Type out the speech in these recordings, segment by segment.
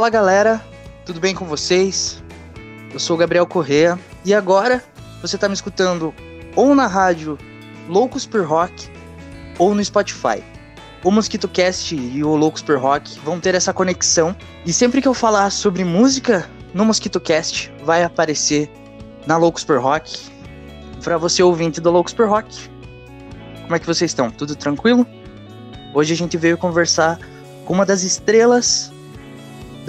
Fala galera, tudo bem com vocês? Eu sou o Gabriel Correa e agora você está me escutando ou na rádio Loucos por Rock ou no Spotify. O Mosquito Cast e o Loucos por Rock vão ter essa conexão e sempre que eu falar sobre música no Mosquito Cast vai aparecer na Loucos por Rock. Para você ouvinte do Loucos por Rock, como é que vocês estão? Tudo tranquilo? Hoje a gente veio conversar com uma das estrelas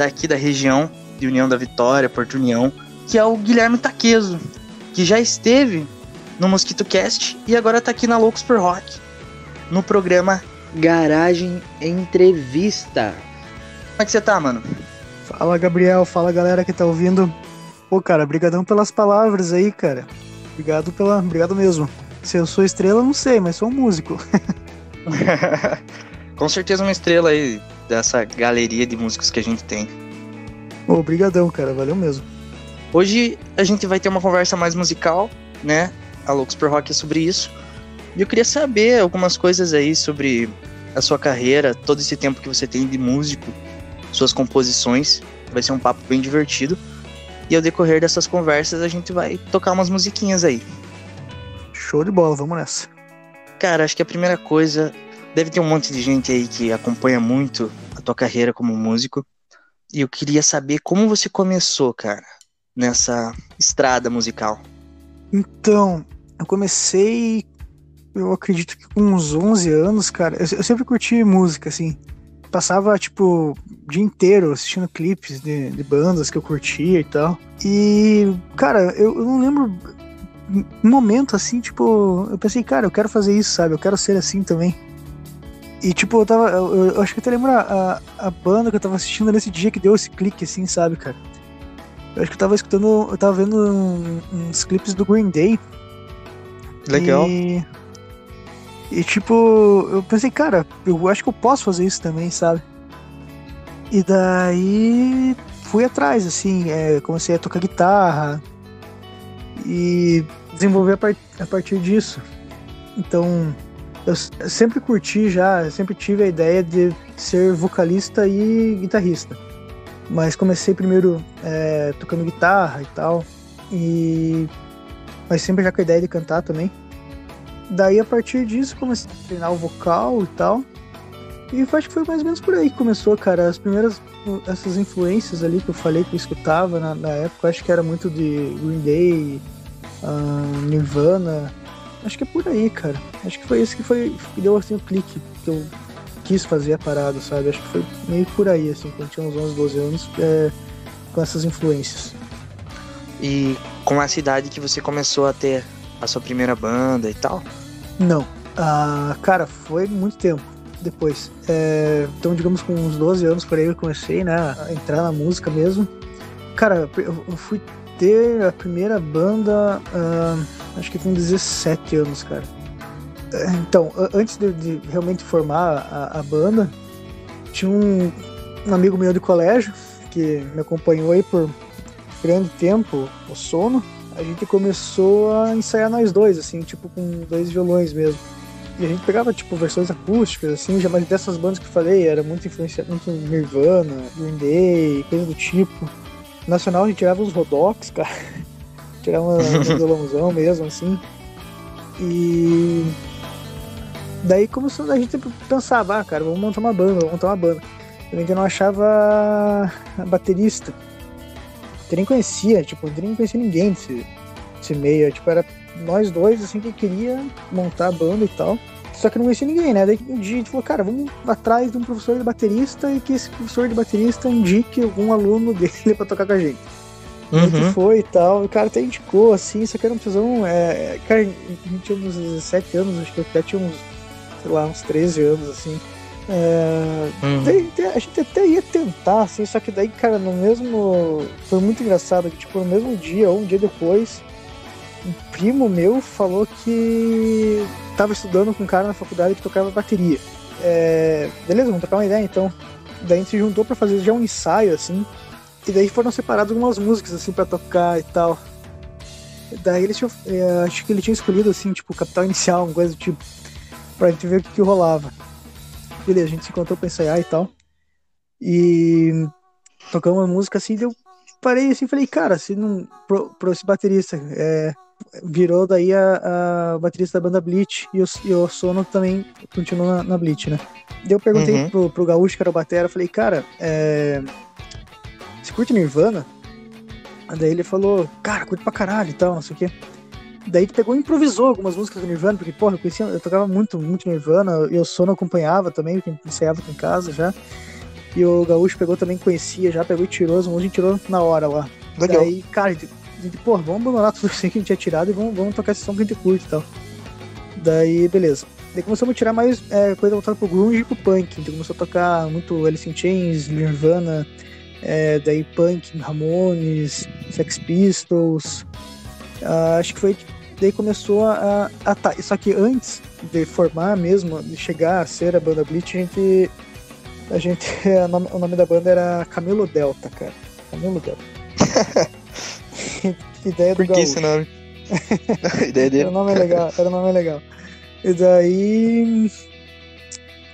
daqui da região de União da Vitória, Porto União, que é o Guilherme Taqueso, que já esteve no Mosquito Cast e agora tá aqui na Loucos por Rock, no programa Garagem Entrevista. Como é que você tá, mano? Fala, Gabriel. Fala, galera que tá ouvindo. Pô, cara, brigadão pelas palavras aí, cara. Obrigado pela, obrigado mesmo. Se eu sou estrela, não sei, mas sou um músico. Com certeza uma estrela aí dessa galeria de músicos que a gente tem. Obrigadão, cara, valeu mesmo. Hoje a gente vai ter uma conversa mais musical, né? A Loucos por Rock é sobre isso. E eu queria saber algumas coisas aí sobre a sua carreira, todo esse tempo que você tem de músico, suas composições. Vai ser um papo bem divertido. E ao decorrer dessas conversas a gente vai tocar umas musiquinhas aí. Show de bola, vamos nessa. Cara, acho que a primeira coisa deve ter um monte de gente aí que acompanha muito a tua carreira como músico. E eu queria saber como você começou, cara, nessa estrada musical. Então, eu comecei, eu acredito que com uns 11 anos, cara. Eu, eu sempre curti música, assim. Passava, tipo, o dia inteiro assistindo clipes de, de bandas que eu curtia e tal. E, cara, eu, eu não lembro um momento assim, tipo, eu pensei, cara, eu quero fazer isso, sabe? Eu quero ser assim também. E tipo, eu tava. Eu, eu acho que até lembro a, a, banda que eu tava assistindo nesse dia que deu esse clique, assim, sabe, cara? Eu acho que eu tava escutando. Eu tava vendo um, uns clipes do Green Day. Legal. E, e tipo, eu pensei, cara, eu acho que eu posso fazer isso também, sabe? E daí fui atrás, assim, é, comecei a tocar guitarra e desenvolver a, part a partir disso. Então, eu sempre curti já, sempre tive a ideia de ser vocalista e guitarrista. Mas comecei primeiro é, tocando guitarra e tal, e mas sempre já com a ideia de cantar também. Daí a partir disso comecei a treinar o vocal e tal. E acho que foi mais ou menos por aí que começou, cara. As primeiras essas influências ali que eu falei que eu escutava na, na época, acho que era muito de Green Day, uh, Nirvana, Acho que é por aí, cara. Acho que foi esse que foi que deu assim o clique que eu quis fazer a parada, sabe? Acho que foi meio por aí, assim, quando tinha uns 11, 12 anos, é, com essas influências. E com essa idade que você começou a ter a sua primeira banda e tal? Não. Ah, cara, foi muito tempo depois. É, então, digamos, com uns 12 anos por aí eu comecei, né, a entrar na música mesmo. Cara, eu fui ter a primeira banda. Uh, acho que com 17 anos, cara. Então, antes de, de realmente formar a, a, banda, tinha um, um amigo meu de colégio que me acompanhou aí por grande tempo, o sono. A gente começou a ensaiar nós dois, assim, tipo com dois violões mesmo. E a gente pegava, tipo, versões acústicas, assim, já mais dessas bandas que eu falei, era muito influenciado, muito Nirvana, Green Day, coisa do tipo. Nacional a gente tirava os Rodox, cara tirar uma, um violãozão mesmo, assim. E daí começou a gente pensava, ah, cara, vamos montar uma banda, vamos montar uma banda. A gente não achava baterista. Eu nem conhecia, tipo, eu nem conhecia ninguém desse, desse meio. Tipo, era nós dois, assim, que queria montar a banda e tal. Só que não conhecia ninguém, né? Daí um dia a gente falou, cara, vamos atrás de um professor de baterista e que esse professor de baterista indique algum aluno dele pra tocar com a gente. Uhum. que foi e tal. O cara até indicou, assim, só que era uma pessoa. É, cara, a gente tinha uns 17 anos, acho que eu até tinha uns, sei lá, uns 13 anos, assim. É, uhum. daí, a gente até ia tentar, assim, só que daí, cara, no mesmo. Foi muito engraçado que, tipo, no mesmo dia ou um dia depois, um primo meu falou que tava estudando com um cara na faculdade que tocava bateria. É, beleza, vamos tocar uma ideia então. Daí a gente se juntou para fazer já um ensaio, assim. E daí foram separadas algumas músicas, assim, para tocar e tal. Daí eles tinham, é, acho que ele tinha escolhido, assim, tipo, Capital Inicial, uma coisa do tipo, pra gente ver o que, que rolava. Beleza, a gente se encontrou pra ensaiar e tal. E tocando uma música assim, eu parei assim falei, cara, se não. Pro, pro esse baterista. É, virou daí a, a baterista da banda Bleach e o, e o Sono também continua na, na Bleach, né? Daí eu perguntei uhum. pro, pro Gaúcho, que era o batera, falei, cara, é... você curte Nirvana? Daí ele falou, cara, curte pra caralho e tal, não sei o quê. Daí ele pegou e improvisou algumas músicas do Nirvana, porque, porra, eu conhecia, eu tocava muito, muito Nirvana, e o Sono acompanhava também, porque ensaiava aqui em casa já. E o Gaúcho pegou também, conhecia já, pegou e tirou as músicas e tirou na hora lá. Legal. Daí, cara, gente, pô, vamos abandonar tudo assim que a gente tinha tirado e vamos, vamos tocar esse som que a gente curte e tal. Daí, beleza. Daí começamos a tirar mais é, coisa voltada pro grunge e pro punk. Então começou a tocar muito Alice in Chains, Nirvana, é, daí punk, Ramones, Sex Pistols. Uh, acho que foi daí começou a, a, tá, só que antes de formar mesmo, de chegar a ser a banda Bleach, a gente a gente o nome da banda era Camilo Delta, cara. Camilo Delta. ideia do Por que esse nome? ideia dele. Era um nome legal, era nome legal. E daí.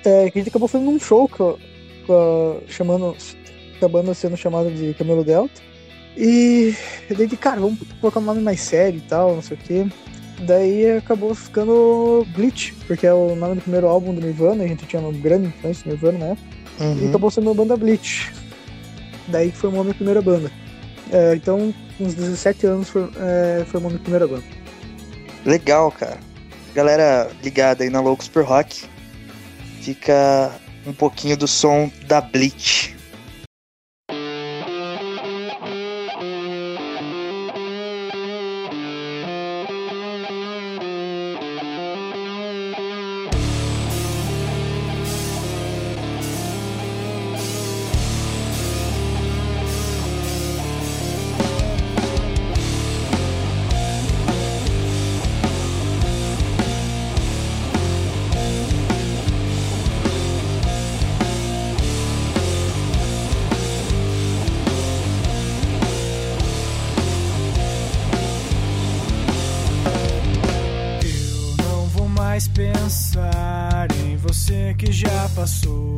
É, a gente acabou fazendo um show com, com chamando, acabando sendo chamado de Camelo Delta. E daí, cara, vamos colocar um nome mais sério e tal, não sei o quê. Daí acabou ficando Bleach, porque é o nome do primeiro álbum do Nirvana, a gente tinha uma grande influência do Nirvana né? Uhum. E acabou sendo a banda Bleach. Daí que formou a minha primeira banda. É, então, uns 17 anos é, formou a minha primeira banda. Legal, cara. Galera ligada aí na Loucos por Rock, fica um pouquinho do som da Bleach. So.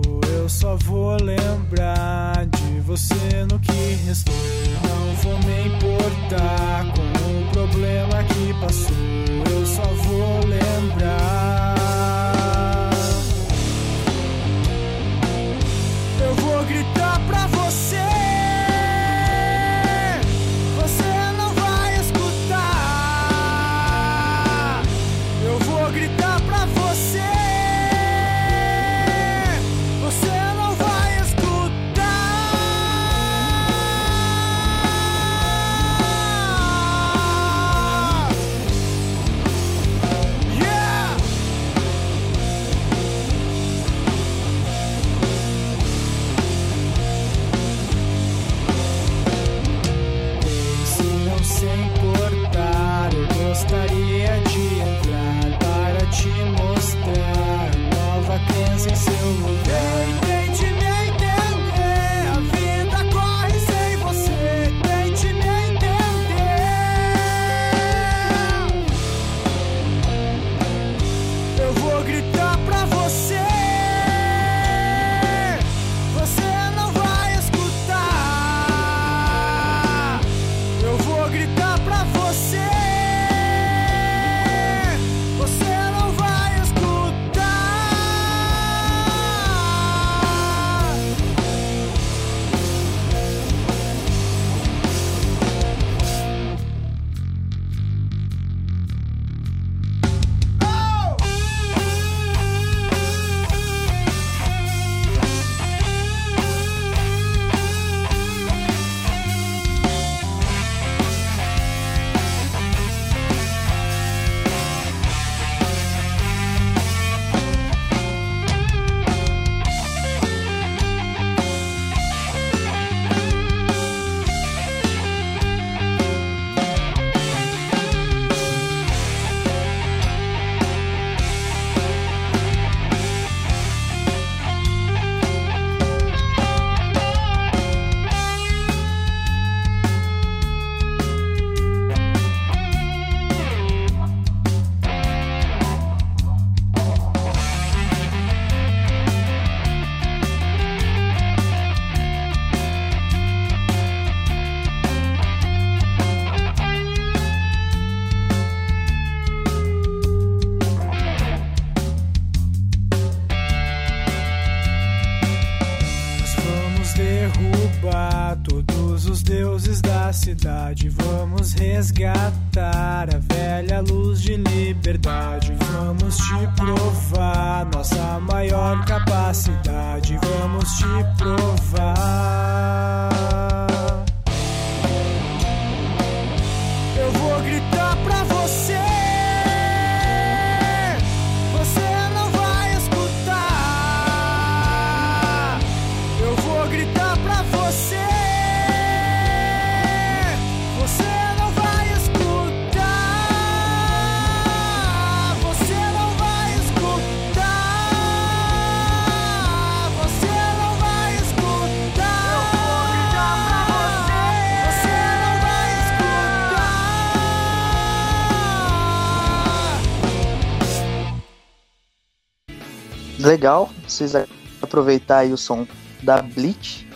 Legal, vocês aproveitar aí o som da Bleach,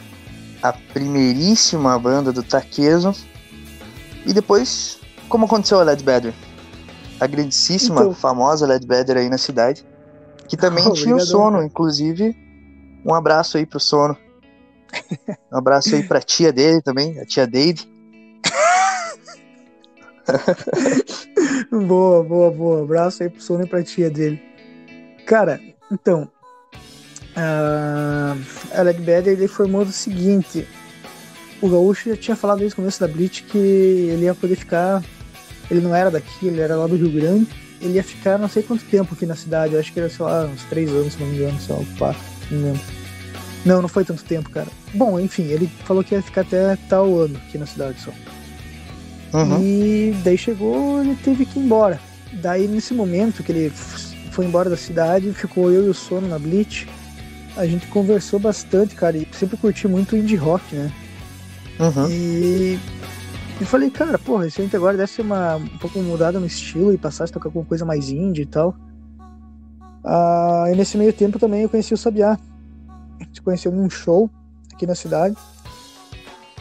a primeiríssima banda do Takezo. E depois, como aconteceu a Led Better? A grandíssima, Então. famosa Led Better aí na cidade. Que também Oh, tinha o sono, inclusive. Um abraço aí pro sono. Um abraço aí pra tia dele também, a tia Deide. Boa, boa, boa. Abraço aí pro Sono e pra tia dele. Cara, então. ah, a Led Better ele formou do seguinte. O Gaúcho já tinha falado desde o começo da Blitz que ele ia poder ficar. Ele não era daqui, ele era lá do Rio Grande. Ele ia ficar não sei quanto tempo aqui na cidade. Eu acho que era, sei lá, uns três anos, se não me engano, sei lá, quatro, não me lembro. Não, não foi tanto tempo, cara. Bom, enfim, ele falou que ia ficar até tal ano aqui na cidade só. Uhum. E daí chegou, ele teve que ir embora. Daí nesse momento que ele foi embora da cidade, ficou eu e o Sono na Blitz. A gente conversou bastante, cara, e sempre curti muito indie rock, né? Uhum. E eu falei, cara, porra, esse gente agora deve ser uma, um pouco mudada no estilo e passar a tocar alguma coisa mais indie e tal. Ah, e nesse meio tempo também eu conheci o Sabiá. A gente se conheceu num show aqui na cidade.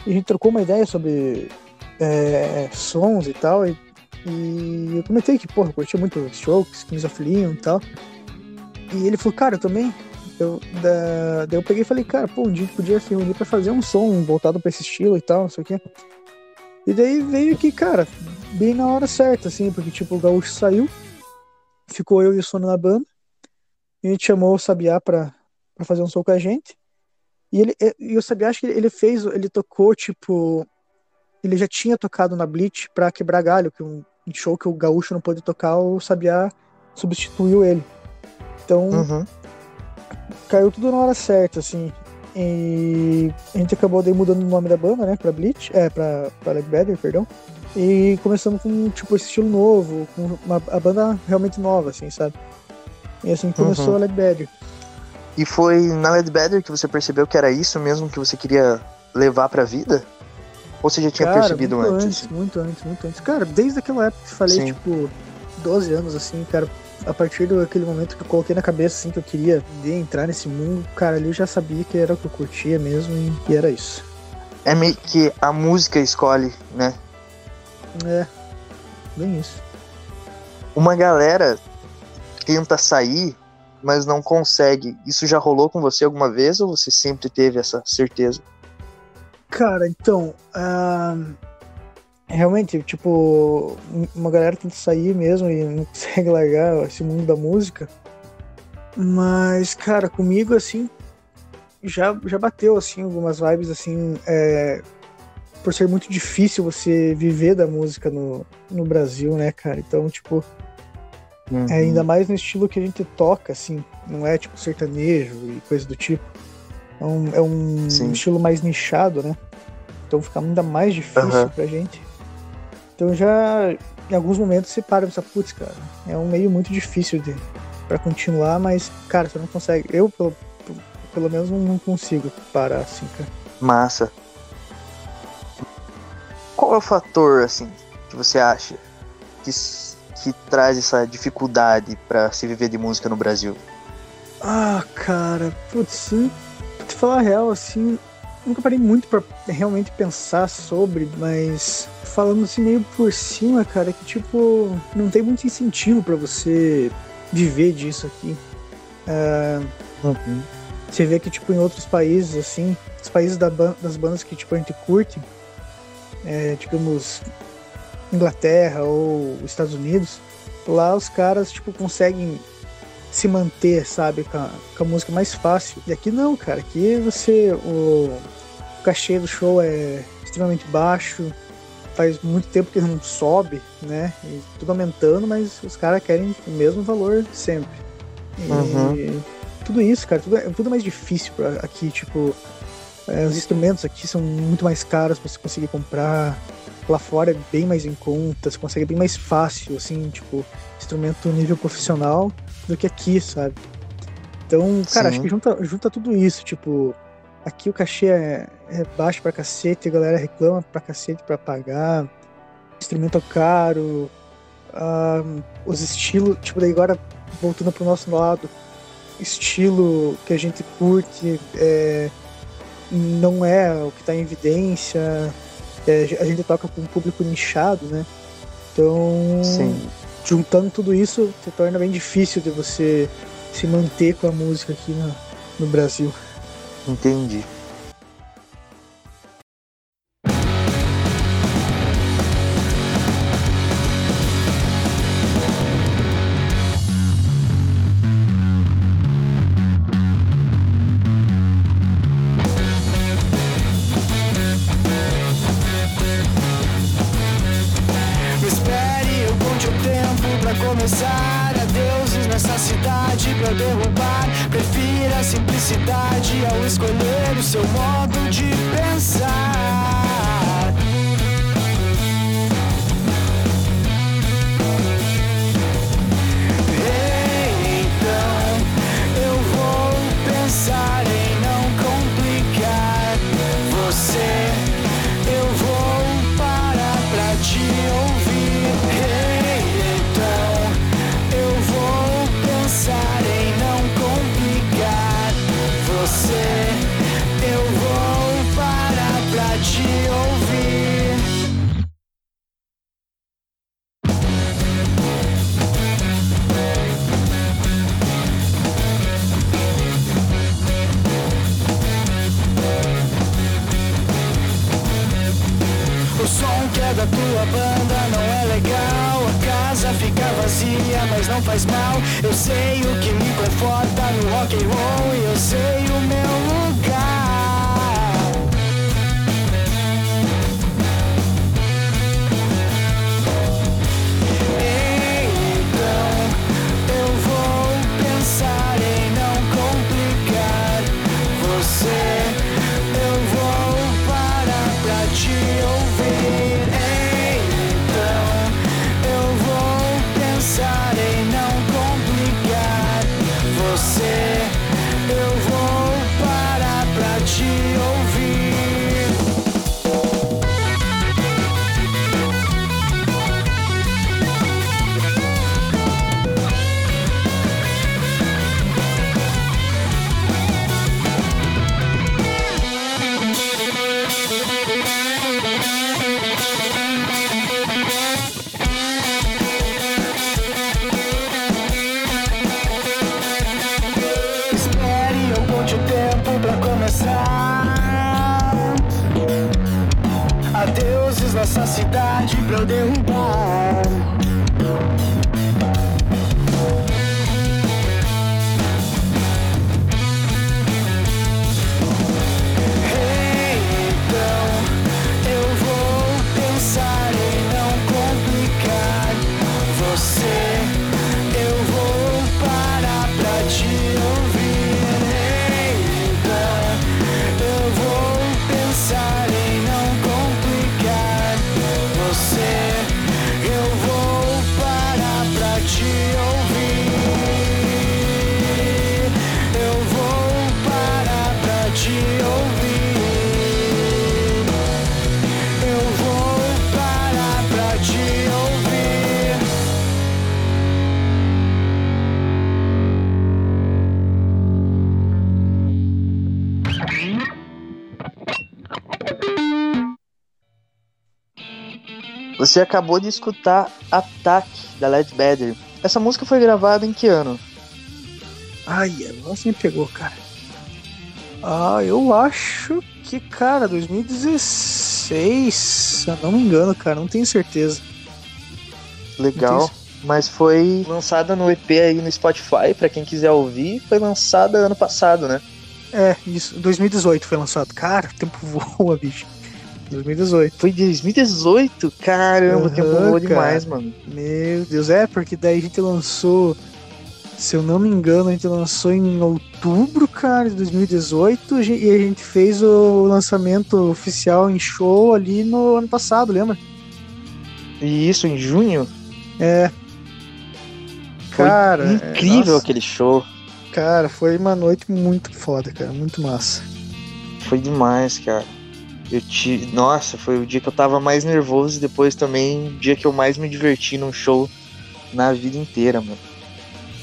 E a gente trocou uma ideia sobre é, sons e tal. E, e eu comentei que, porra, eu curtia muito Strokes, Kings of Leon e tal. E ele falou, cara, eu também. Eu, da, daí eu peguei e falei, cara, pô, um dia podia se reunir pra fazer um som voltado pra esse estilo e tal, não sei o quê. E daí veio que, cara, bem na hora certa, assim, porque tipo, o Gaúcho saiu, ficou eu e o Sono na banda, e a gente chamou o Sabiá pra, pra fazer um som com a gente. E ele e- e o Sabiá, acho que ele fez, ele tocou, tipo, ele já tinha tocado na Blitz pra quebrar galho, que um show que o Gaúcho não pôde tocar, o Sabiá substituiu ele. Então, Uhum. caiu tudo na hora certa, assim. E a gente acabou daí mudando o nome da banda, né? Pra Bleach, é, pra, pra Led Better, perdão. E começamos com, tipo, esse estilo novo, com uma, a banda realmente nova, assim, sabe? E assim começou Uhum. a Led Better. E foi na Led Better que você percebeu que era isso mesmo que você queria levar pra vida? Ou você já tinha Cara, percebido muito antes? antes, muito antes, muito antes. Cara, desde aquela época que falei, Sim. tipo, 12 anos, assim, cara, a partir daquele momento que eu coloquei na cabeça, assim, que eu queria entrar nesse mundo, cara, ali eu já sabia que era o que eu curtia mesmo e, e era isso. É meio que a música escolhe, né? É, bem isso. Uma galera tenta sair, mas não consegue. Isso já rolou com você alguma vez ou você sempre teve essa certeza? Cara, então, ah, realmente, tipo, uma galera tenta sair mesmo e não consegue largar esse mundo da música. Mas, cara, comigo, assim, já, já bateu, assim, algumas vibes, assim, é, por ser muito difícil você viver da música no, no Brasil, né, cara? Então, tipo, Uhum. é, ainda mais no estilo que a gente toca, assim, não é tipo sertanejo e coisa do tipo. É um, é um Sim. estilo mais nichado, né? Então fica ainda mais difícil Aham. pra gente. Então já em alguns momentos você para e pensa, putz, cara, é um meio muito difícil de para continuar, mas, cara, você não consegue. Eu, pelo, pelo menos, não- consigo parar assim, cara. Massa. Qual é o fator, assim, que você acha que, que traz essa dificuldade pra se viver de música no Brasil? Ah, cara, putz, falar a real, assim, nunca parei muito pra realmente pensar sobre, mas falando assim meio por cima, cara, que tipo, não tem muito incentivo pra você viver disso aqui. Ah, Você vê que, tipo, em outros países, assim, os países da ban das bandas que, tipo, a gente curte, é, digamos, Inglaterra ou Estados Unidos, lá os caras, tipo, conseguem se manter, sabe, com a, com a música mais fácil. E aqui não, cara, aqui você, o, o cachê do show é extremamente baixo, faz muito tempo que não sobe, né, e tudo aumentando, mas os caras querem o mesmo valor sempre. E, uhum tudo isso, cara, tudo é tudo mais difícil pra, aqui, tipo, é, os instrumentos aqui são muito mais caros para você conseguir comprar. Lá fora é bem mais em conta, você consegue bem mais fácil, assim, tipo, instrumento nível profissional do que aqui, sabe? Então, cara, Sim. acho que junta, junta tudo isso, tipo, aqui o cachê é, é baixo pra cacete, a galera reclama pra cacete pra pagar, instrumento caro, uh, os estilos, tipo, daí agora voltando pro nosso lado, estilo que a gente curte é, não é o que está em evidência. É, a gente toca com um público nichado, né? Então, Sim. Juntando tudo isso, se torna bem difícil de você se manter com a música aqui no, no Brasil. Entendi. rock and roll, eu sei o meu de un Você acabou de escutar Attack da Led Better. Essa música foi gravada em que ano? Ai, ela me pegou, cara. Ah, eu acho que, cara, 2016, se eu não me engano, cara, não tenho certeza. Legal. Mas foi lançada no EP aí no Spotify, para quem quiser ouvir, foi lançada ano passado, né? É, isso, 2018 foi lançado. Cara, o tempo voa, bicho. 2018. Foi 2018? Caramba, o tempo voa demais, mano. Meu Deus, é, porque daí a gente lançou se eu não me engano, a gente lançou em outubro, cara, de 2018, e a gente fez o lançamento oficial em show ali no ano passado, lembra? E isso, em junho? É. Foi cara. Incrível nossa, aquele show. Cara, foi uma noite muito foda, cara, muito massa. Foi demais, cara. Eu te... Nossa, foi o dia que eu tava mais nervoso e depois também o dia que eu mais me diverti num show na vida inteira, mano.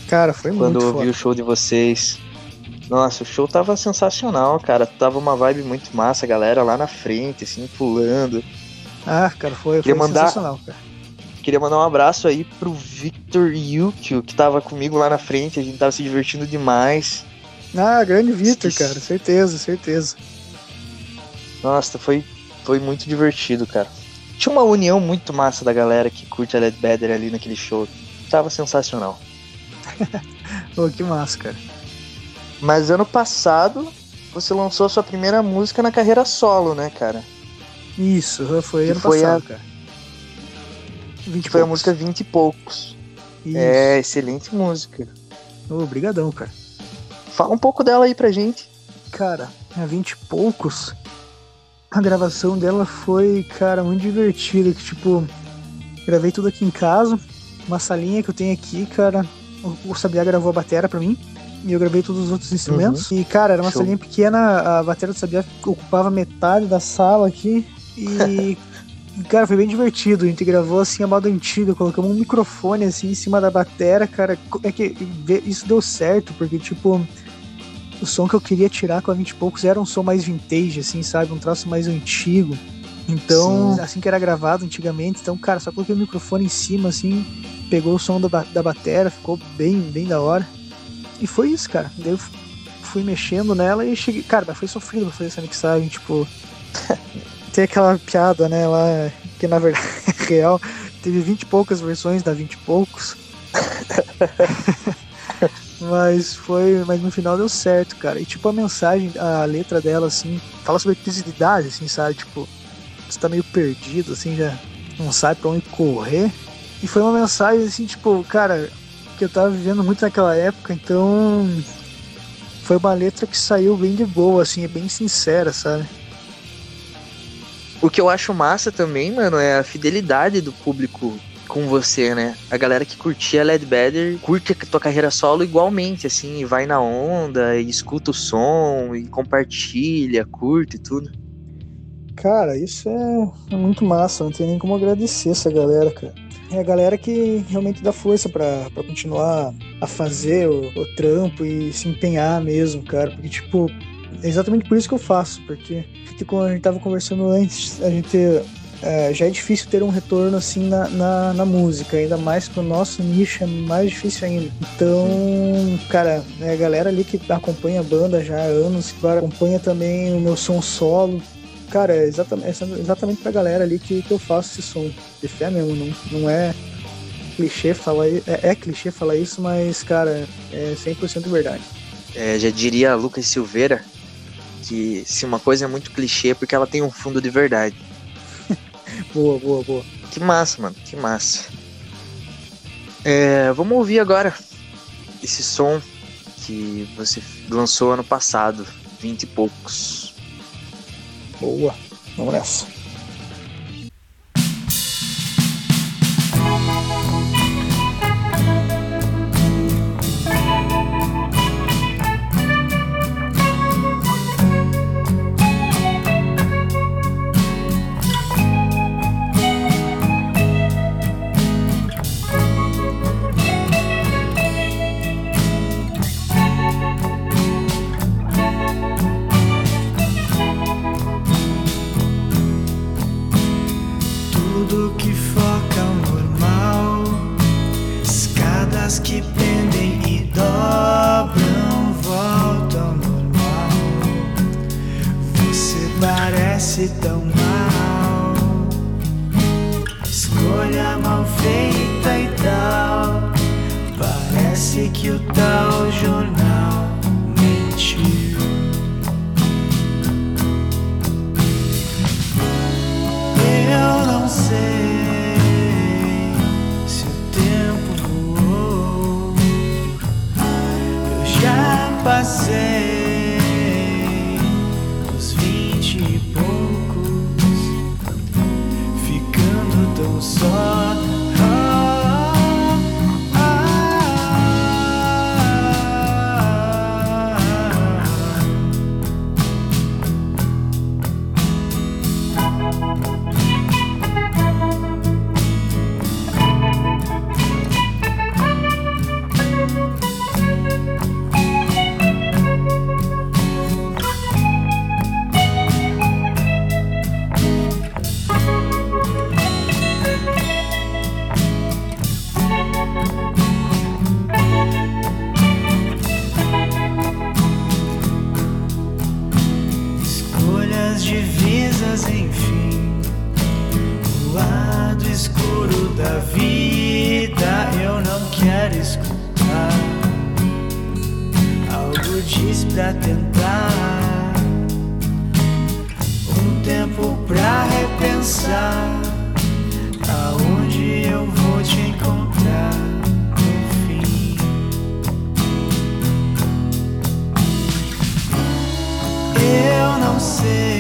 Cara, foi Quando muito eu vi o show de vocês. Nossa, o show tava sensacional, cara. Tava uma vibe muito massa, a galera lá na frente, assim, pulando. Ah, cara, foi, Queria foi mandar... sensacional, cara. Queria mandar um abraço aí pro Victor Yukio, que tava comigo lá na frente, a gente tava se divertindo demais. Ah, grande Victor, cara, certeza, certeza. Nossa, foi, foi muito divertido, cara. Tinha uma união muito massa da galera que curte a Led Better ali naquele show. Tava sensacional. Pô, que massa, cara. Mas ano passado você lançou a sua primeira música na carreira solo, né, cara? Isso, foi que ano foi passado, a... cara. 20 que foi a música 20 e poucos. Isso. É, excelente música. Obrigadão, cara. Fala um pouco dela aí pra gente. Cara, a 20 e poucos, a gravação dela foi, cara, muito divertida. Que, tipo, gravei tudo aqui em casa. Uma salinha que eu tenho aqui, cara o Sabiá gravou a bateria pra mim. E eu gravei todos os outros instrumentos. Uhum. E, cara, era uma Show. salinha pequena, a bateria do Sabiá ocupava metade da sala aqui. E, cara, foi bem divertido. A gente gravou assim a moda antiga, colocamos um microfone assim em cima da bateria, cara. É que isso deu certo, porque, tipo, o som que eu queria tirar com a 20 e poucos era um som mais vintage, assim, sabe? Um traço mais antigo. Então, Sim. assim que era gravado antigamente, então, cara, só coloquei o microfone em cima, assim, pegou o som da, da bateria, ficou bem, bem da hora. E foi isso, cara. Daí eu fui mexendo nela e cheguei. Cara, mas foi sofrido pra fazer essa mixagem, tipo. tem aquela piada, né, lá, que na verdade é real. Teve vinte e poucas versões da vinte e poucos. mas foi. Mas no final deu certo, cara. E tipo, a mensagem, a letra dela, assim, fala sobre crise de idade, assim, sabe? Tipo, você tá meio perdido, assim, já não sabe pra onde correr. E foi uma mensagem assim, tipo, cara, que eu tava vivendo muito naquela época, então foi uma letra que saiu bem de boa, assim, é bem sincera, sabe? O que eu acho massa também, mano, é a fidelidade do público com você, né? A galera que curtia Led Better curte a tua carreira solo igualmente, assim, e vai na onda, e escuta o som, e compartilha, curte e tudo. Cara, isso é, é muito massa, não tem nem como agradecer essa galera, cara é a galera que realmente dá força para continuar a fazer o, o, trampo e se empenhar mesmo, cara. Porque, tipo, é exatamente por isso que eu faço, porque como a gente tava conversando antes, a gente é, já é difícil ter um retorno assim na, na, na, música, ainda mais que o nosso nicho é mais difícil ainda. Então, cara, é a galera ali que acompanha a banda já há anos, que acompanha também o meu som solo, cara, é exatamente, é exatamente pra galera ali que, que eu faço esse som. De fé mesmo, não, não é clichê falar é, é clichê falar isso, mas, cara, é 100% verdade. É, já diria Lucas Silveira que se uma coisa é muito clichê é porque ela tem um fundo de verdade. Boa, boa, boa. Que massa, mano, que massa. É, vamos ouvir agora esse som que você lançou ano passado, 20 e poucos. Boa. Vamos nessa. Parece tão mal. Escolha mal feita e tal. Parece que o tal jornal mentiu. Eu não sei se o tempo voou. Eu já passei ficando tão da vida eu não quero escutar. Algo diz pra tentar. Um tempo pra repensar. Aonde eu vou te encontrar no fim. Eu não sei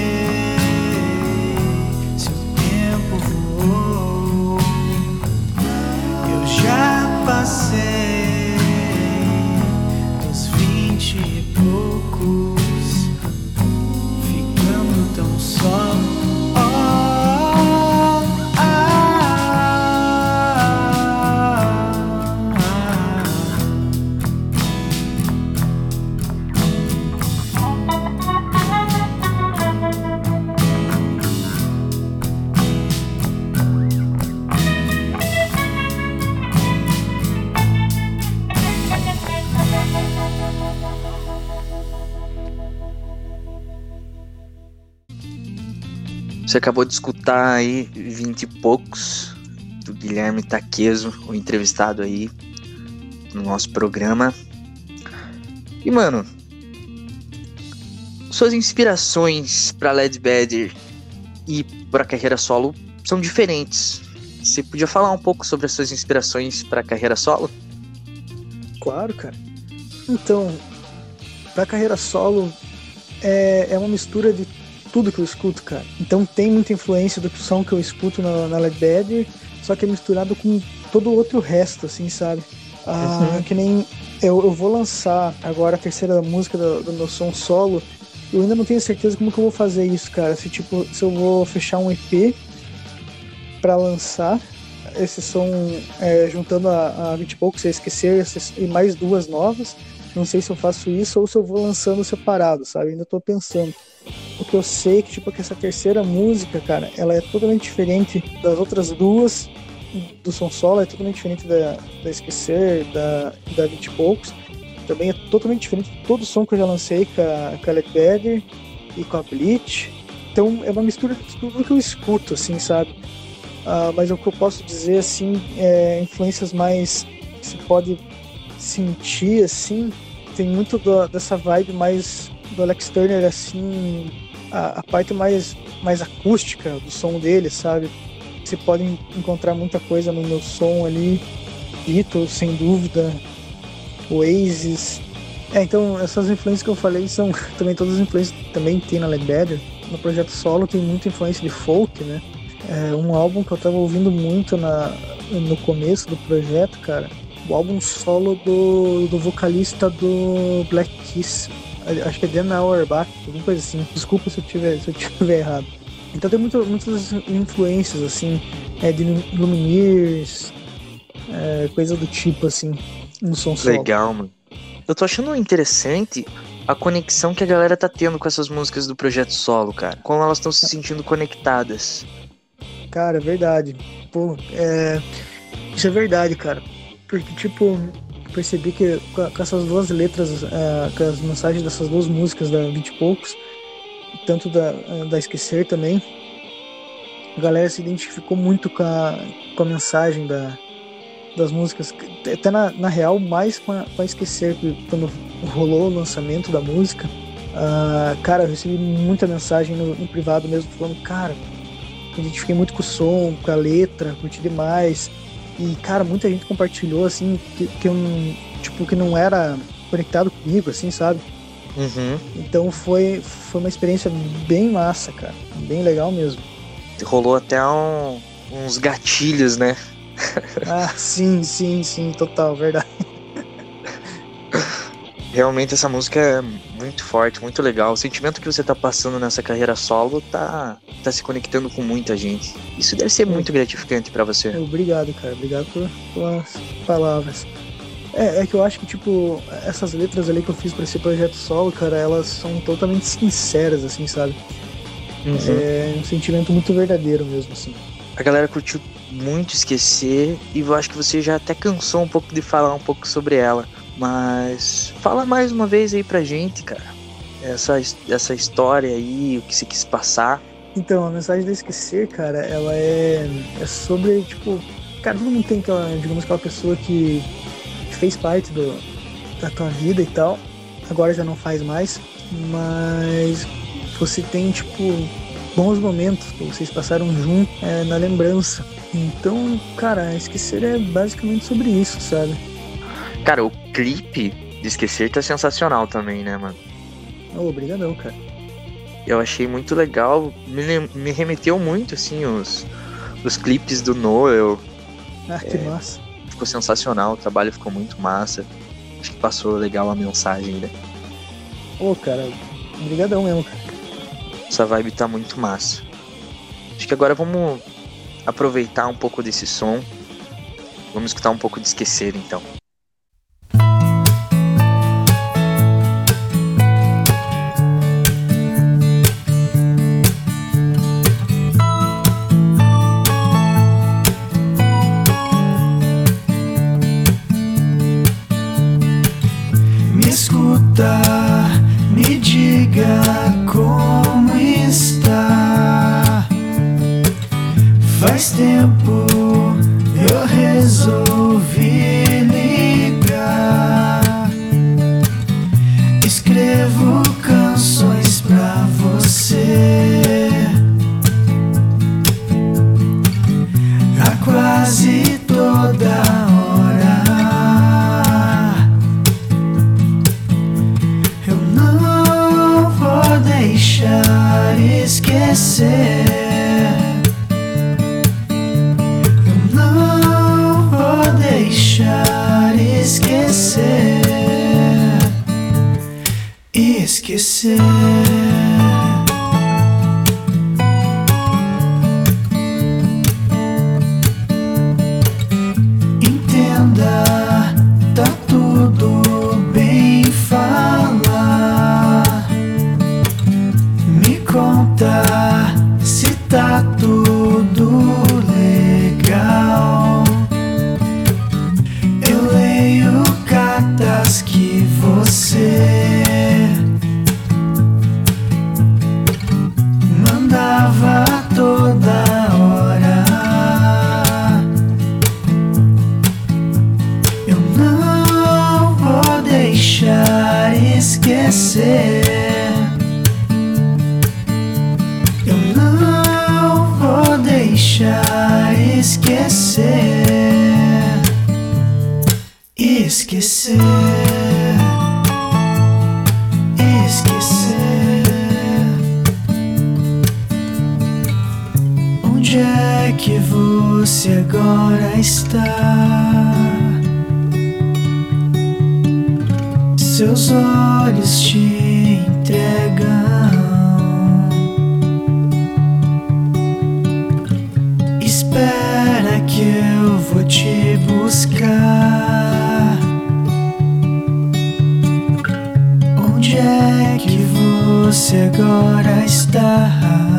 Você acabou de escutar aí vinte e poucos do Guilherme Taqueso, o entrevistado aí no nosso programa. E mano, suas inspirações para Led Vedder e para carreira solo são diferentes. Você podia falar um pouco sobre as suas inspirações para carreira solo? Claro, cara. Então, pra carreira solo, é, é uma mistura de tudo que eu escuto, cara. Então tem muita influência do som que eu escuto na, na Led Vedder, só que é misturado com todo o outro resto, assim, sabe? Ah, Que nem eu, eu vou lançar agora a terceira música do, do meu som solo. Eu ainda não tenho certeza como que eu vou fazer isso, cara. Se tipo, se eu vou fechar um EP pra lançar esse som é, juntando a, a 20 e poucos, esquecer, e mais duas novas. Não sei se eu faço isso ou se eu vou lançando separado, sabe? Ainda tô pensando. O que eu sei que, tipo, que essa terceira música, cara, ela é totalmente diferente das outras duas do som solo, é totalmente diferente da, da Esquecer, da, da 20 e poucos. Também é totalmente diferente de todo o som que eu já lancei com a, com a e com a Bleach. Então é uma mistura de tudo que eu escuto, assim, sabe? Ah, mas o que eu posso dizer, assim, é influências mais que se pode sentir, assim, tem muito do- dessa vibe mais do Alex Turner, assim, a, a parte mais, mais acústica do som dele, sabe? Você pode en- encontrar muita coisa no meu som ali, Beatles, sem dúvida, Oasis. É, então essas influências que eu falei são também todas as influências que também tem na Led Vedder. No projeto solo tem muita influência de folk, né? É um álbum que eu tava ouvindo muito na, no começo do projeto, cara. O álbum solo do, do vocalista do Black Kiss. Acho que é Dan Auerbach, alguma coisa assim. Desculpa se eu tiver, se eu tiver errado. Então tem muito, muitas influências, assim, é, de Lumineers, é, coisa do tipo, assim, no som solo. Legal, mano. Eu tô achando interessante a conexão que a galera tá tendo com essas músicas do projeto solo, cara. Como elas estão se sentindo conectadas. Cara, é verdade. Pô, é... Isso é verdade, cara. Porque, tipo, percebi que com essas duas letras, é, com as mensagens dessas duas músicas da 20 e poucos, tanto da, da Esquecer também, a galera se identificou muito com a, com a mensagem da, das músicas, até na, na real, mais com a, com a Esquecer, quando rolou o lançamento da música, uh, cara, eu recebi muita mensagem no, no, privado mesmo, falando, cara, identifiquei muito com o som, com a letra, curti demais, e, cara, muita gente compartilhou, assim, que, que eu não, tipo, que não era conectado comigo, assim, sabe? Uhum. Então foi, foi uma experiência bem massa, cara, bem legal mesmo. Rolou até um, uns gatilhos, né? ah, sim, sim, sim, total, verdade. Realmente essa música é muito forte, muito legal. O sentimento que você tá passando nessa carreira solo tá, tá se conectando com muita gente. Isso deve ser muito gratificante para você. Obrigado, cara. Obrigado por, pelas palavras. É, é que eu acho que, tipo, essas letras ali que eu fiz para esse projeto solo, cara, elas são totalmente sinceras, assim, sabe? Uhum. É um sentimento muito verdadeiro mesmo, assim. A galera curtiu muito esquecer e eu acho que você já até cansou um pouco de falar um pouco sobre ela. Mas fala mais uma vez aí pra gente, cara. Essa, essa história aí, o que você quis passar. Então, a mensagem do esquecer, cara, ela é, é sobre, tipo, cara, todo mundo tem aquela, digamos, aquela pessoa que, fez parte do, da tua vida e tal. Agora já não faz mais, mas você tem, tipo, bons momentos que vocês passaram junto é, na lembrança. Então, cara, esquecer é basicamente sobre isso, sabe? Cara, o clipe de Esquecer tá sensacional também, né, mano? Oh, obrigadão, cara. Eu achei muito legal, me, me remeteu muito, assim, os, os clipes do Noel. Ah, que é, massa. Ficou sensacional, o trabalho ficou muito massa. Acho que passou legal a mensagem, né? Ô, oh, cara, obrigadão mesmo, cara. Essa vibe tá muito massa. Acho que agora vamos aproveitar um pouco desse som. Vamos escutar um pouco de Esquecer, então. tentar esquecer, esquecer, esquecer. Onde é que você agora está? Seus olhos te agora está.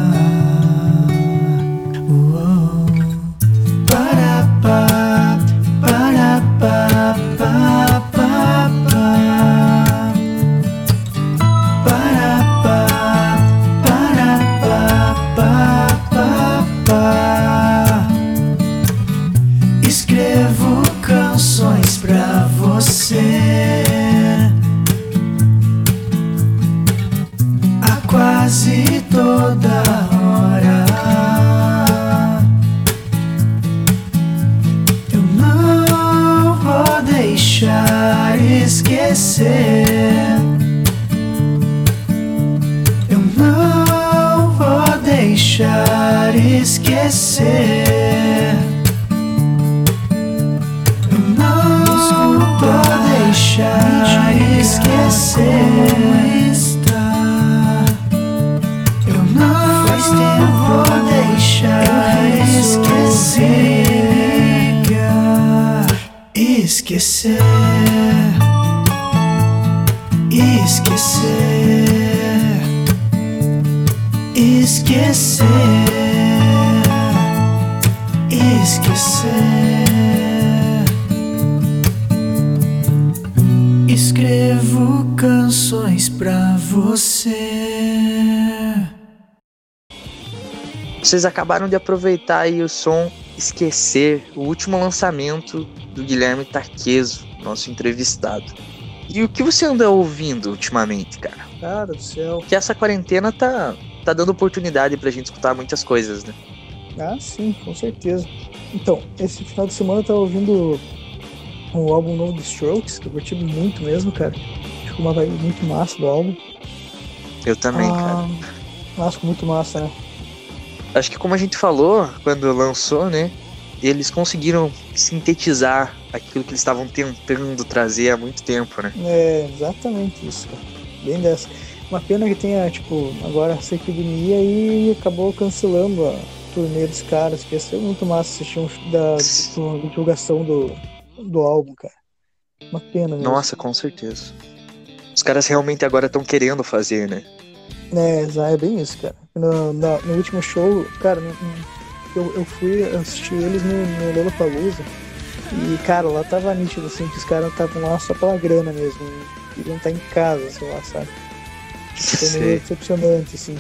Esquecer. Esquecer. Esquecer. Esquecer. Escrevo canções pra você. Vocês acabaram de aproveitar aí o som Esquecer, o último lançamento do Guilherme Taqueso, nosso entrevistado. E o que você anda ouvindo ultimamente, cara? Cara do céu. Que essa quarentena tá, tá dando oportunidade pra gente escutar muitas coisas, né? Ah, sim, com certeza. Então, esse final de semana eu tava ouvindo o álbum novo do Strokes, que eu curti muito mesmo, cara. Ficou uma vibe muito massa do álbum. Eu também, cara. ah, Nossa, ficou muito massa, né? Acho que como a gente falou quando lançou, né? Eles conseguiram sintetizar aquilo que eles estavam tentando trazer há muito tempo, né? É, exatamente isso, cara. Bem dessa. Uma pena que tenha, tipo, agora essa epidemia e acabou cancelando a turnê dos caras, porque ia ser muito massa assistir um da, da divulgação do, do álbum, cara. Uma pena mesmo. Nossa, com certeza. Os caras realmente agora estão querendo fazer, né? É, exa- é bem isso, cara. No, na- no último show, cara, no- no- eu, eu fui assistir eles no, no Lollapalooza e, cara, lá tava nítido, assim, que os caras estavam lá só pela grana mesmo. Queriam estar em casa, sei lá, sabe? Foi meio decepcionante, assim.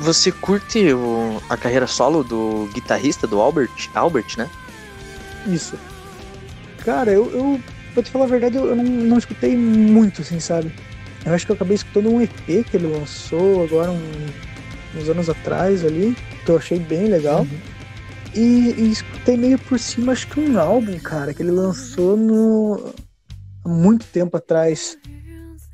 Você curte o- a carreira solo do guitarrista, do Albert? Albert, né? Isso. Cara, eu, eu pra te falar a verdade, eu, eu não, não escutei muito, assim, sabe? Eu acho que eu acabei escutando um EP que ele lançou agora um- uns anos atrás ali, que eu achei bem legal. E, e escutei meio por cima, acho que um álbum, cara, que ele lançou no há muito tempo atrás.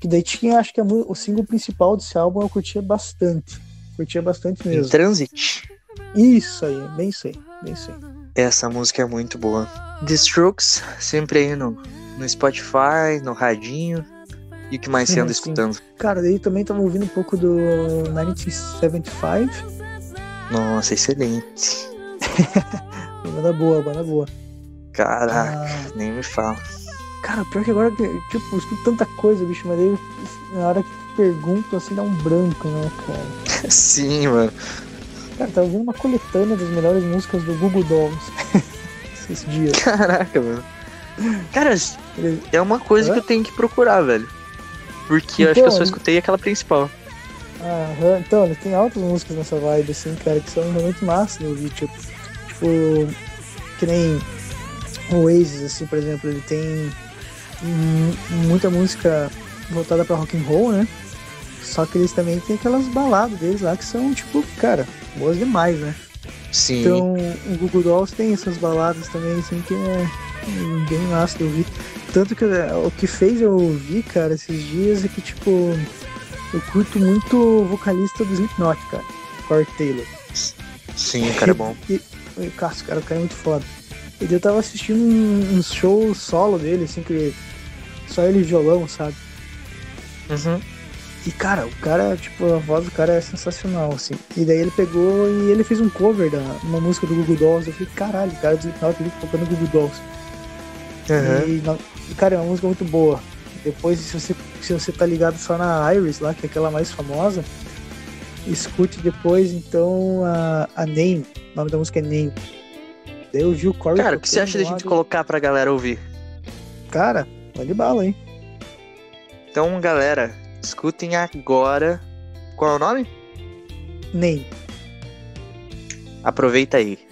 Que daí tinha, acho que a o single principal desse álbum eu curtia bastante. Curtia bastante Em mesmo. Transit. Isso aí, bem sei, bem sei. Essa música é muito boa. The Strokes, sempre aí no, no Spotify, no radinho. E o que mais você anda sim. escutando? Cara, daí também tava ouvindo um pouco do 1975. Nossa, excelente. Banda boa, banda boa. Caraca, Ah, nem me fala. cara, pior que agora, tipo, eu escuto tanta coisa, bicho, mas daí na hora que pergunto, assim, dá um branco, né, cara? Sim, mano. Cara, tava ouvindo uma coletânea das melhores músicas do Google Dolls esses dias. Caraca, mano. Cara, é uma coisa Hã? que eu tenho que procurar, velho. Porque eu acho que eu só Então, escutei aquela principal. Aham, então, ele tem altas músicas nessa vibe, assim, cara, que são realmente massa de ouvir, tipo, tipo, que nem o Oasis, assim, por exemplo, ele tem muita música voltada pra rock and roll, né? Só que eles também têm aquelas baladas deles lá que são, tipo, cara, boas demais, né? Sim. Então, o Google Dolls tem essas baladas também, assim, que é bem massa de ouvir. Tanto que é, o que fez eu ouvir, cara, esses dias é que, tipo, eu curto muito o vocalista do Slipknot, cara, Corey Taylor. Sim, o cara é bom. E, e, cara, esse cara, o cara é muito foda. E eu tava assistindo um, um show solo dele, assim, que só ele e violão, sabe? Uhum. E, cara, o cara, tipo, a voz do cara é sensacional, assim. E daí ele pegou e ele fez um cover da uma música do Google Dolls. Eu falei, caralho, o cara do Slipknot ali tocando Google Dolls. Uhum. E, cara, é uma música muito boa. Depois, se você, se você tá ligado só na Iris lá, que é aquela mais famosa, escute depois, então, a, a Name. O nome da música é Name. Daí eu vi o Corey Cara, o que você acha da gente colocar pra galera ouvir? Cara, vai de bala, hein? Então, galera, escutem agora. Qual é o nome? Name. Aproveita aí.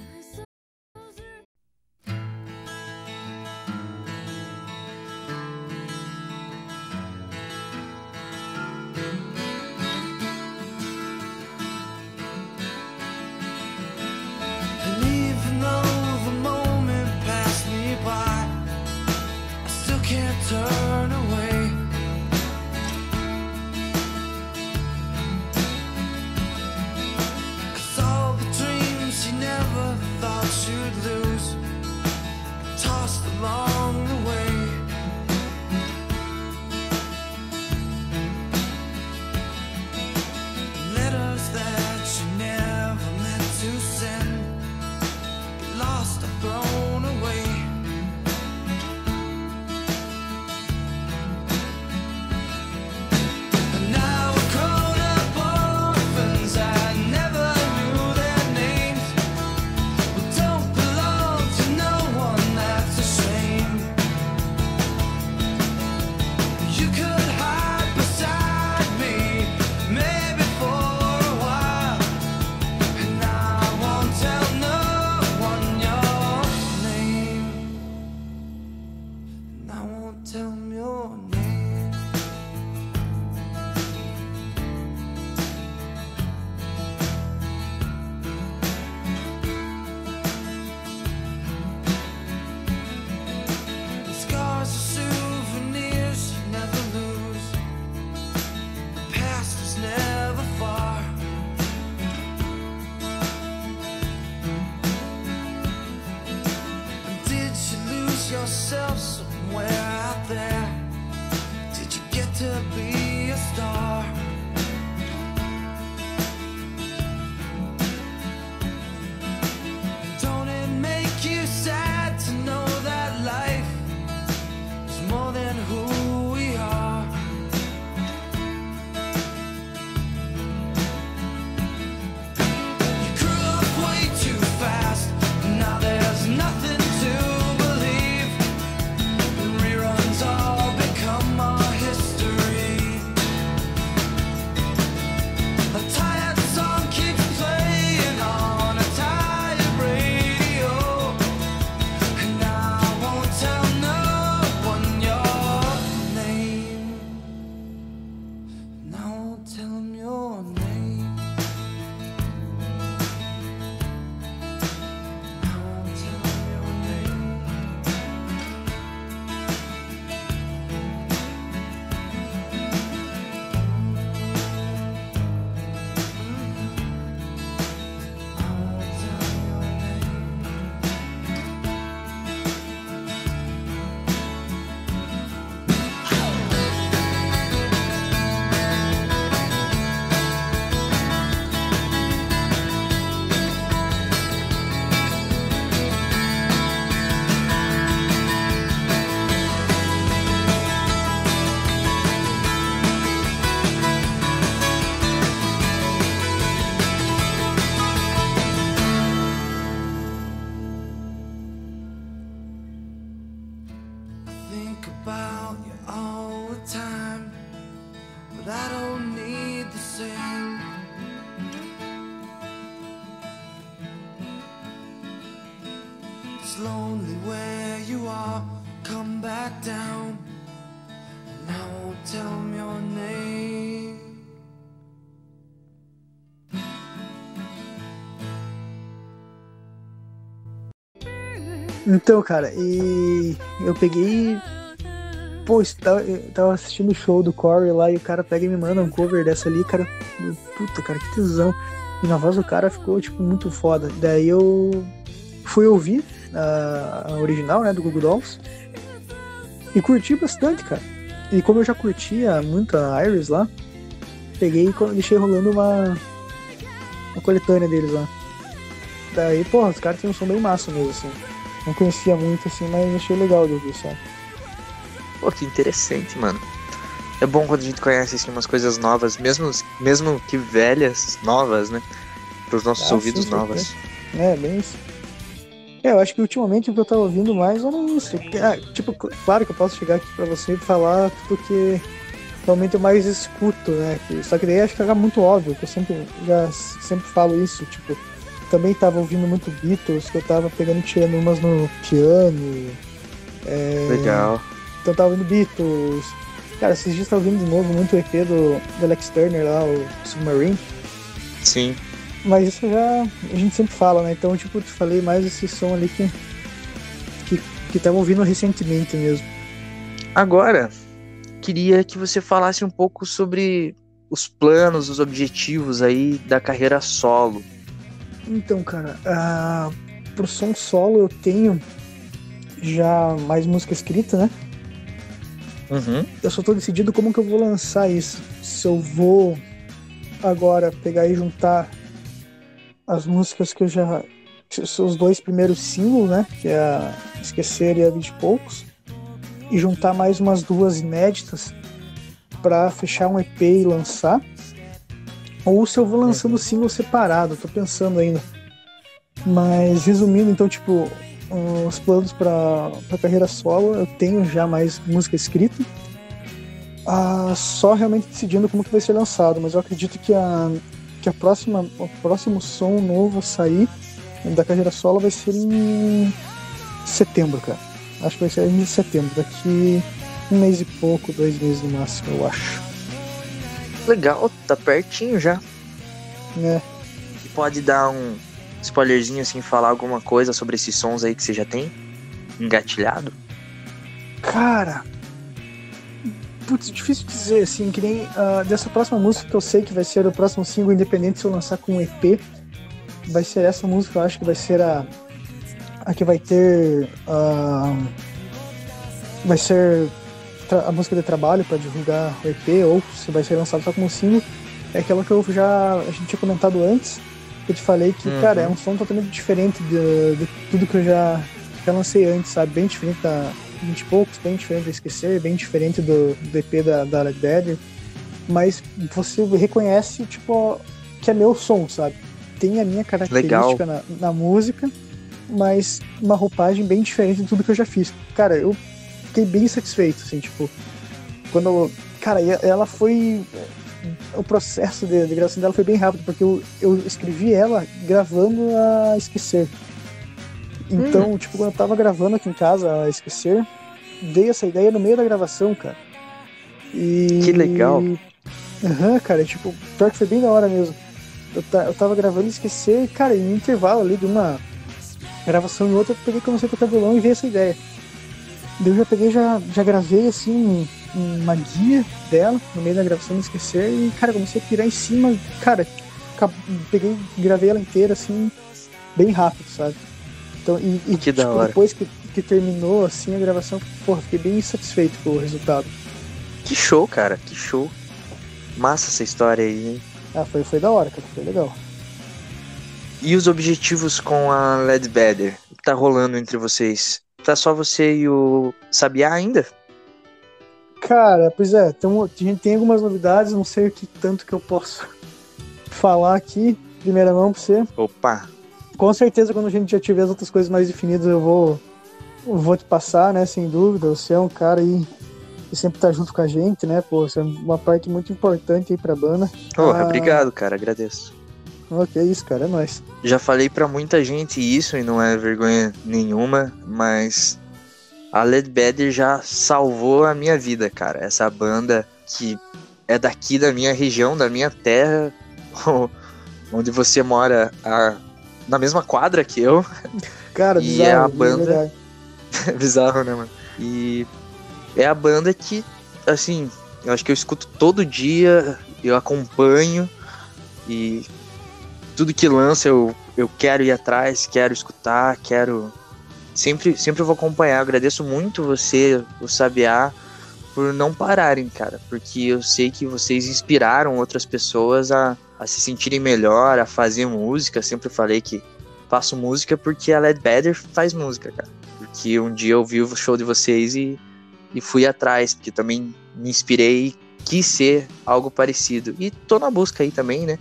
Então, cara, e eu peguei. Pô, eu tava, eu tava assistindo o show do Corey lá e o cara pega e me manda um cover dessa ali, cara. Puta, cara, que tesão. E na voz do cara ficou, tipo, muito foda. Daí eu fui ouvir a, a original, né, do Google Dolls. E curti bastante, cara. E como eu já curtia muito a Iris lá, peguei e deixei rolando uma, uma coletânea deles lá. Daí, porra, os caras têm um som bem massa mesmo, assim. Não conhecia muito, assim, mas achei legal de ouvir, sabe? Pô, que interessante, mano. É bom quando a gente conhece assim, umas coisas novas, mesmo, mesmo que velhas, novas, né? Para os nossos Ah, ouvidos sim, novas. É, bem isso. É, eu acho que ultimamente o que eu tava ouvindo mais era isso. Ah, tipo, cl- claro que eu posso chegar aqui pra você e falar porque realmente eu mais escuto, né? Só que daí acho que era muito óbvio, que eu sempre, já sempre falo isso, tipo, também tava ouvindo muito Beatles, que eu tava pegando e tirando umas no piano. É, Legal. Então tava ouvindo Beatles. Cara, esses dias tava ouvindo de novo muito o EP do, do Alex Turner lá, o Submarine. Sim. Mas isso já a gente sempre fala, né? Então, tipo, te falei mais esse som ali que, que, que tava ouvindo recentemente mesmo. Agora, queria que você falasse um pouco sobre os planos, os objetivos aí da carreira solo. Então, cara, ah, pro som solo eu tenho já mais música escrita, né? Uhum. Eu só tô decidido como que eu vou lançar isso. Se eu vou agora pegar e juntar as músicas que eu já. Os dois primeiros singles, né? Que é a Esquecer e a Vinte e Poucos. E juntar mais umas duas inéditas para fechar um EP e lançar. Ou se eu vou lançando uhum. single separado, tô pensando ainda. Mas resumindo, então, tipo, os planos para a carreira solo, eu tenho já mais música escrita. Ah, só realmente decidindo como que vai ser lançado, mas eu acredito que a, que a próxima, o próximo som novo a sair da carreira solo vai ser em setembro, cara. Acho que vai ser em setembro, daqui um mês e pouco, dois meses no máximo, eu acho. Legal, tá pertinho já. É. Pode dar um, spoilerzinho assim, falar alguma coisa sobre esses sons aí que você já tem engatilhado? Cara, putz, difícil dizer assim, que nem uh, dessa próxima música que eu sei que vai ser o próximo single independente se eu lançar com um EP, vai ser essa música, eu acho que vai ser a a que vai ter uh, vai ser a música de trabalho para divulgar o EP ou se vai ser lançado só como single é aquela que eu já a gente tinha comentado antes eu te falei que, uhum. cara, é um som totalmente diferente de, de, tudo que eu já, já lancei antes, sabe? Bem diferente da 20 e poucos, bem diferente do Esquecer, bem diferente do, do EP da, da Led Dead. Mas você reconhece, tipo, que é meu som, sabe? Tem a minha característica na, na, música, mas uma roupagem bem diferente de tudo que eu já fiz. Cara, eu fiquei bem satisfeito, assim, tipo, quando. Cara, ela foi o processo de, de, gravação dela foi bem rápido, porque eu, eu escrevi ela gravando a Esquecer. Então, hum. tipo, quando eu tava gravando aqui em casa a Esquecer, veio essa ideia no meio da gravação, cara. E... Que legal. Aham, uhum, cara, tipo, pior que foi bem da hora mesmo. Eu, eu tava gravando Esquecer e, cara, em um intervalo ali de uma gravação e outra, eu peguei comecei a tocar violão e veio essa ideia. Daí eu já peguei, já, já gravei assim uma guia dela no meio da gravação, não esquecer, e cara, comecei a pirar em cima, cara, peguei, gravei ela inteira assim, bem rápido, sabe? Então, e, e que tipo, depois que, que terminou assim a gravação, porra, fiquei bem satisfeito com o resultado. Que show, cara, que show. Massa essa história aí, hein? Ah, foi, foi da hora, cara, foi legal. E os objetivos com a Led Better? O que tá rolando entre vocês? Tá só você e o Sabiá ainda? Cara, pois é, então, a gente tem algumas novidades, não sei o que tanto que eu posso falar aqui, primeira mão pra você. Opa! Com certeza, quando a gente já tiver as outras coisas mais definidas, eu vou, eu vou te passar, né, sem dúvida. Você é um cara aí que sempre tá junto com a gente, né, pô, você é uma parte muito importante aí pra banda. Oh, ah... Obrigado, cara, agradeço. Ok, isso, cara, é nóis. Já falei para muita gente isso e não é vergonha nenhuma, mas a Led Ledbetter já salvou a minha vida, cara. Essa banda que é daqui da minha região, da minha terra, onde você mora a, na mesma quadra que eu. Cara, e bizarro, é a banda. bizarro, né, mano? E é a banda que, assim, eu acho que eu escuto todo dia, eu acompanho e tudo que lança eu, eu quero ir atrás, quero escutar, quero. Sempre, sempre vou acompanhar. Agradeço muito você, o Sabiá, por não pararem, cara. Porque eu sei que vocês inspiraram outras pessoas a, a se sentirem melhor, a fazer música. sempre falei que faço música porque a Led Better faz música, cara. Porque um dia eu vi o show de vocês e, e fui atrás, porque também me inspirei e quis ser algo parecido. E tô na busca aí também, né?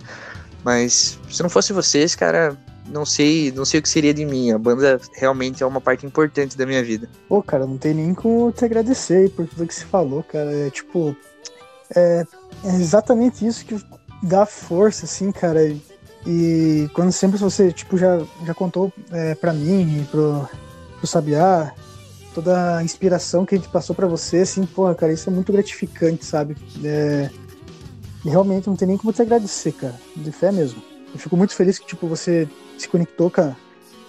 Mas se não fosse vocês, cara, não sei, não sei o que seria de mim. A banda realmente é uma parte importante da minha vida. Pô, cara, não tem nem como te agradecer aí por tudo que você falou, cara. É tipo. É, é exatamente isso que dá força, assim, cara. E quando sempre você, tipo, já, já contou é, pra mim e pro, pro Sabiá, toda a inspiração que a gente passou para você, assim, porra, cara, isso é muito gratificante, sabe? É, e realmente não tem nem como te agradecer, cara. De fé mesmo. Eu fico muito feliz que, tipo, você se conectou com a,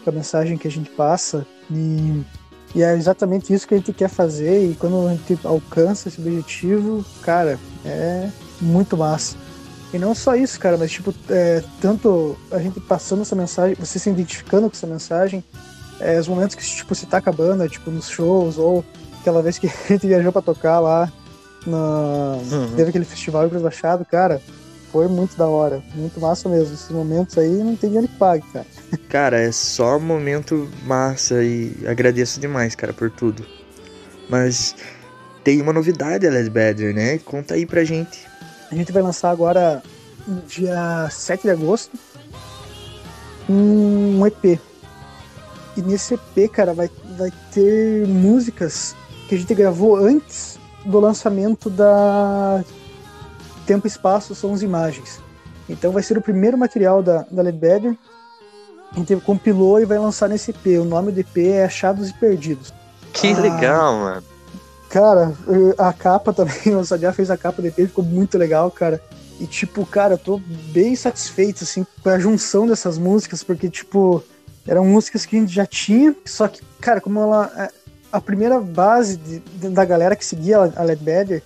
com a mensagem que a gente passa. E, e, é exatamente isso que a gente quer fazer. E quando a gente alcança esse objetivo, cara, é muito massa. E não só isso, cara, mas tipo, é, tanto a gente passando essa mensagem, você se identificando com essa mensagem, é, os momentos que tipo, você tá acabando, é, tipo, nos shows, ou aquela vez que a gente viajou pra tocar lá, na, uhum. teve aquele festival em Cruz Machado, cara, foi muito da hora, muito massa mesmo. Esses momentos aí não tem dinheiro que pague, cara. Cara, é só momento massa e agradeço demais, cara, por tudo. Mas tem uma novidade, Led Better, né? Conta aí pra gente. A gente vai lançar agora, dia 7 de agosto, um EP. E nesse EP, cara, vai, vai ter músicas que a gente gravou antes do lançamento da Tempo e Espaço Sons e Imagens. Então vai ser o primeiro material da, da Led Better. A gente compilou e vai lançar nesse EP. O nome do EP é Achados e Perdidos. Que ah, legal, mano. Cara, a capa também, o Sadia fez a capa do EP, ficou muito legal, cara. E, tipo, cara, eu tô bem satisfeito, assim, com a junção dessas músicas, porque, tipo, eram músicas que a gente já tinha, só que, cara, como ela. A primeira base de, da galera que seguia a Led Better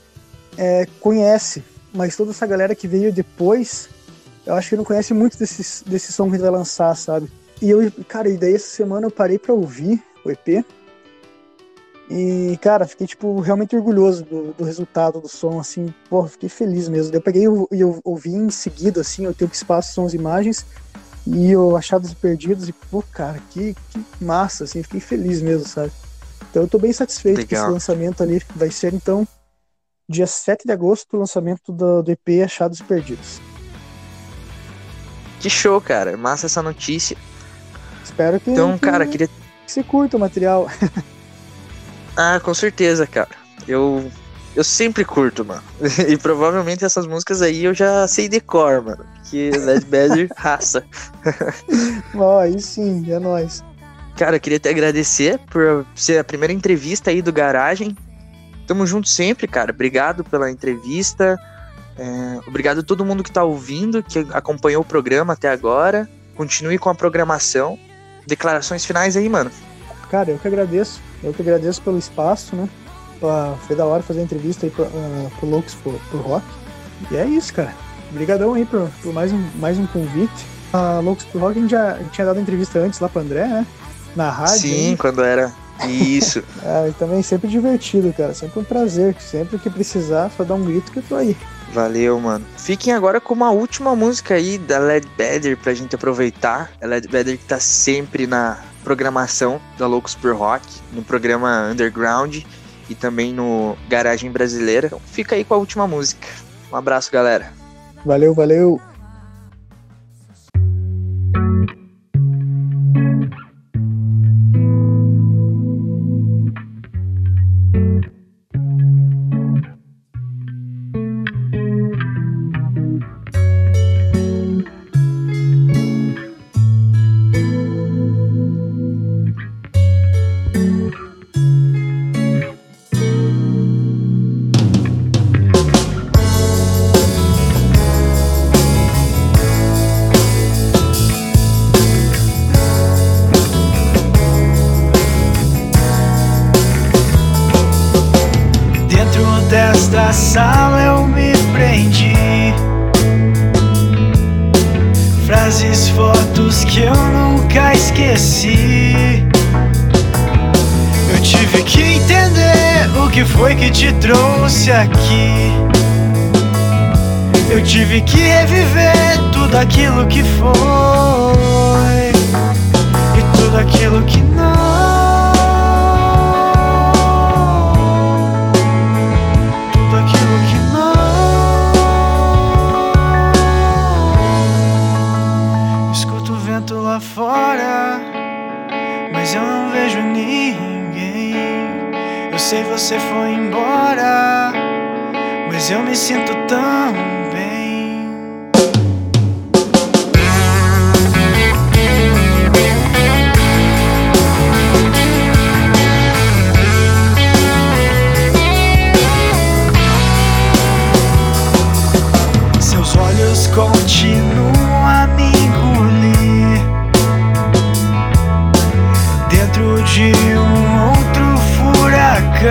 é, conhece, mas toda essa galera que veio depois, eu acho que não conhece muito desse, desse som que gente vai lançar, sabe? E eu, cara, e daí essa semana eu parei pra ouvir o EP, e, cara, fiquei, tipo, realmente orgulhoso do, do resultado do som, assim, pô, fiquei feliz mesmo. Eu peguei e eu, ouvi em seguida, assim, o tempo, espaço, sons imagens, e o Achados Perdidos, e, pô, cara, que, que massa, assim, fiquei feliz mesmo, sabe? Então eu tô bem satisfeito Legal. com esse lançamento ali. Vai ser, então, dia 7 de agosto, o lançamento do, do EP Achados e Perdidos. Que show, cara. Massa essa notícia. Espero que. Então, que, cara, queria. Que você curta o material. Ah, com certeza, cara. Eu eu sempre curto, mano. E provavelmente essas músicas aí eu já sei de cor, mano. Que Led Badger raça. Ó, aí sim, é nóis. Cara, eu queria te agradecer por ser a primeira entrevista aí do Garagem. Tamo junto sempre, cara. Obrigado pela entrevista. É, obrigado a todo mundo que tá ouvindo, que acompanhou o programa até agora. Continue com a programação. Declarações finais aí, mano. Cara, eu que agradeço. Eu que agradeço pelo espaço, né? Foi da hora fazer a entrevista aí pro, uh, pro Loucos pro, pro Rock. E é isso, cara. Obrigadão aí por, mais, um, mais um convite. A uh, Loucos pro Rock a gente já tinha dado entrevista antes lá pro André, né? Na rádio. Sim, aí. quando era. Isso. é, e também sempre divertido, cara. Sempre um prazer. Sempre que precisar, só dá um grito que eu tô aí. Valeu, mano. Fiquem agora com uma última música aí da Led Better pra gente aproveitar. A Led Better que tá sempre na programação da Loucos por Rock, no programa Underground e também no Garagem Brasileira. Então fica aí com a última música. Um abraço, galera. Valeu, valeu. sala eu me prendi. Frases, fotos que eu nunca esqueci. Eu tive que entender o que foi que te trouxe aqui. Eu tive que reviver tudo aquilo que foi e tudo aquilo que não. sei, você foi embora. Mas eu me sinto tão Eu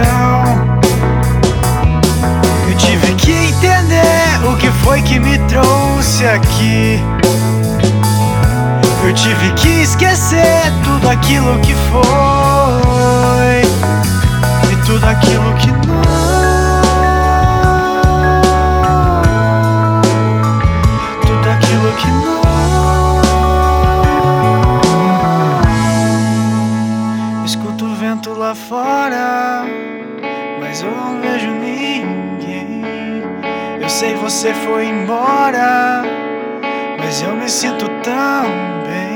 tive que entender o que foi que me trouxe aqui. Eu tive que esquecer tudo aquilo que foi e tudo aquilo que não. Tudo aquilo que não. Mas eu não vejo ninguém. Eu sei você foi embora, mas eu me sinto tão eu